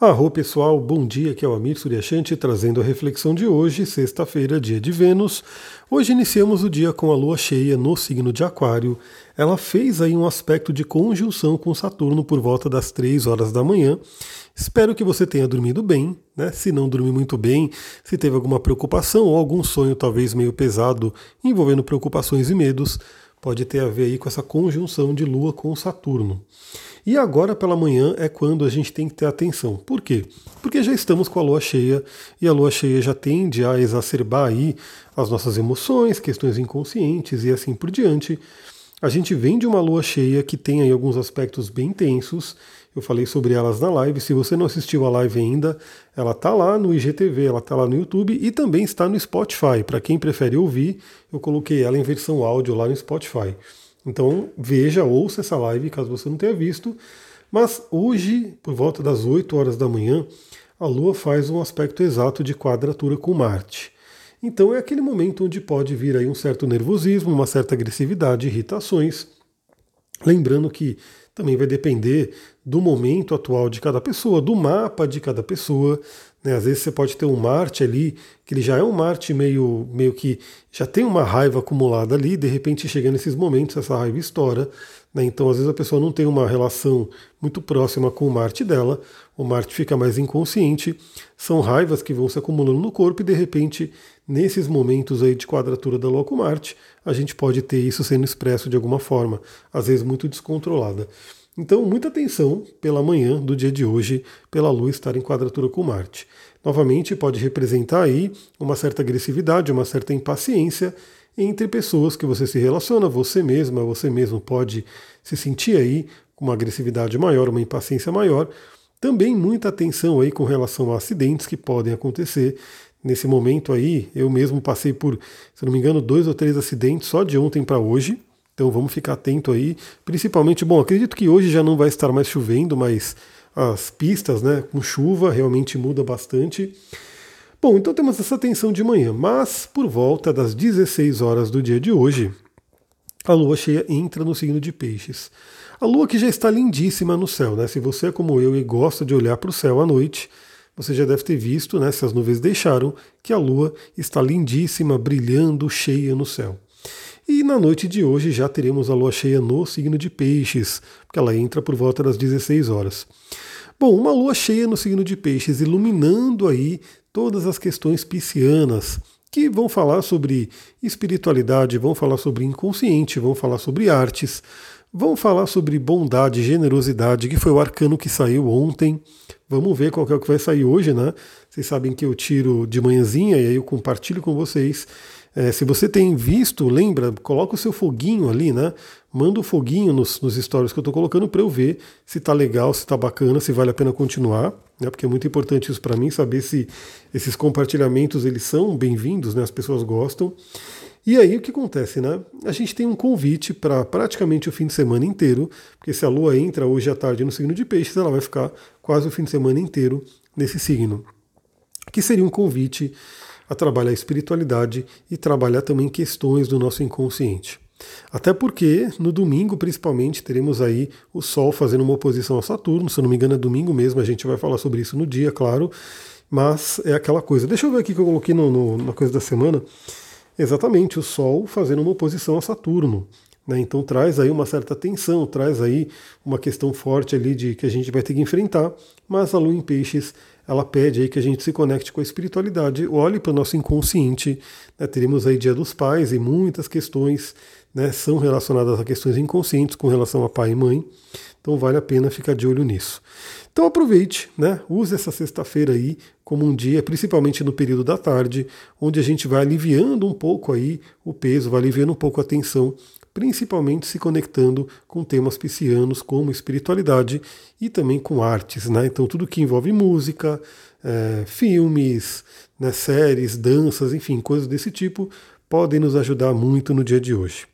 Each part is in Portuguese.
Arro pessoal, bom dia, aqui é o Amir Suryashanti trazendo a reflexão de hoje, sexta-feira, dia de Vênus. Hoje iniciamos o dia com a lua cheia no signo de Aquário. Ela fez aí um aspecto de conjunção com Saturno por volta das 3 horas da manhã. Espero que você tenha dormido bem, né? Se não dormiu muito bem, se teve alguma preocupação ou algum sonho talvez meio pesado envolvendo preocupações e medos, pode ter a ver aí com essa conjunção de lua com Saturno. E agora pela manhã é quando a gente tem que ter atenção. Por quê? Porque já estamos com a lua cheia e a lua cheia já tende a exacerbar aí as nossas emoções, questões inconscientes e assim por diante. A gente vem de uma lua cheia que tem aí alguns aspectos bem tensos. Eu falei sobre elas na live. Se você não assistiu a live ainda, ela tá lá no IGTV, ela tá lá no YouTube e também está no Spotify. Para quem prefere ouvir, eu coloquei ela em versão áudio lá no Spotify. Então veja, ouça essa live caso você não tenha visto. Mas hoje, por volta das 8 horas da manhã, a Lua faz um aspecto exato de quadratura com Marte. Então é aquele momento onde pode vir aí um certo nervosismo, uma certa agressividade, irritações. Lembrando que também vai depender do momento atual de cada pessoa, do mapa de cada pessoa. Né? Às vezes você pode ter um Marte ali, que ele já é um Marte meio, meio que já tem uma raiva acumulada ali, de repente chega nesses momentos, essa raiva estoura. Né? Então, às vezes a pessoa não tem uma relação muito próxima com o Marte dela, o Marte fica mais inconsciente. São raivas que vão se acumulando no corpo e de repente, nesses momentos aí de quadratura da Lua com Marte, a gente pode ter isso sendo expresso de alguma forma, às vezes muito descontrolada. Então, muita atenção pela manhã do dia de hoje, pela Lua estar em quadratura com Marte. Novamente, pode representar aí uma certa agressividade, uma certa impaciência entre pessoas que você se relaciona, você mesma, você mesmo pode se sentir aí com uma agressividade maior, uma impaciência maior. Também muita atenção aí com relação a acidentes que podem acontecer. Nesse momento aí, eu mesmo passei por, se não me engano, dois ou três acidentes só de ontem para hoje. Então vamos ficar atento aí, principalmente, bom, acredito que hoje já não vai estar mais chovendo, mas as pistas, né, com chuva realmente muda bastante. Bom, então temos essa tensão de manhã, mas por volta das 16 horas do dia de hoje, a lua cheia entra no signo de Peixes. A lua que já está lindíssima no céu, né? Se você é como eu e gosta de olhar para o céu à noite, você já deve ter visto, né, se as nuvens deixaram, que a lua está lindíssima, brilhando, cheia no céu. E na noite de hoje já teremos a lua cheia no signo de Peixes, porque ela entra por volta das 16 horas. Bom, uma lua cheia no signo de Peixes, iluminando aí todas as questões piscianas, que vão falar sobre espiritualidade, vão falar sobre inconsciente, vão falar sobre artes, vão falar sobre bondade, generosidade, que foi o arcano que saiu ontem. Vamos ver qual é o que vai sair hoje, né? Vocês sabem que eu tiro de manhãzinha e aí eu compartilho com vocês. É, se você tem visto, lembra, coloca o seu foguinho ali, né? Manda o foguinho nos, nos stories que eu estou colocando para eu ver se está legal, se está bacana, se vale a pena continuar, né? Porque é muito importante isso para mim, saber se esses compartilhamentos eles são bem-vindos, né? As pessoas gostam. E aí o que acontece, né? A gente tem um convite para praticamente o fim de semana inteiro, porque se a Lua entra hoje à tarde no signo de Peixes, ela vai ficar quase o fim de semana inteiro nesse signo. Que seria um convite a trabalhar a espiritualidade e trabalhar também questões do nosso inconsciente. Até porque no domingo, principalmente, teremos aí o Sol fazendo uma oposição a Saturno. Se eu não me engano, é domingo mesmo, a gente vai falar sobre isso no dia, claro. Mas é aquela coisa. Deixa eu ver aqui que eu coloquei no, no, na coisa da semana. Exatamente, o Sol fazendo uma oposição a Saturno. Né? Então traz aí uma certa tensão, traz aí uma questão forte ali de que a gente vai ter que enfrentar. Mas a Lua em Peixes ela pede aí que a gente se conecte com a espiritualidade, olhe para o nosso inconsciente. Né? Teremos aí Dia dos Pais e muitas questões né, são relacionadas a questões inconscientes com relação a pai e mãe. Então vale a pena ficar de olho nisso. Então aproveite, né? Use essa sexta-feira aí como um dia, principalmente no período da tarde, onde a gente vai aliviando um pouco aí o peso, vai aliviando um pouco a tensão principalmente se conectando com temas piscianos como espiritualidade e também com artes. Né? Então, tudo que envolve música, é, filmes, né, séries, danças, enfim, coisas desse tipo, podem nos ajudar muito no dia de hoje.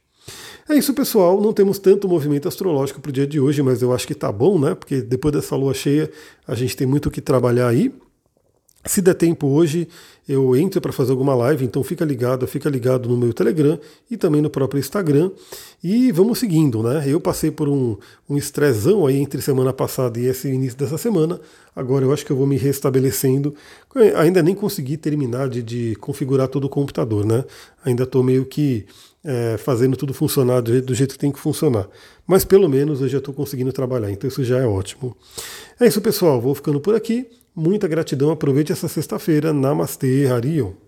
É isso, pessoal. Não temos tanto movimento astrológico para o dia de hoje, mas eu acho que tá bom, né? Porque depois dessa lua cheia a gente tem muito o que trabalhar aí. Se der tempo hoje, eu entro para fazer alguma live, então fica ligado, fica ligado no meu Telegram e também no próprio Instagram. E vamos seguindo, né? Eu passei por um, um aí entre semana passada e esse início dessa semana. Agora eu acho que eu vou me restabelecendo. Ainda nem consegui terminar de, de configurar todo o computador, né? Ainda estou meio que é, fazendo tudo funcionar do jeito, do jeito que tem que funcionar. Mas pelo menos eu já estou conseguindo trabalhar, então isso já é ótimo. É isso, pessoal. Vou ficando por aqui. Muita gratidão. Aproveite essa sexta-feira. Namastê, Harion.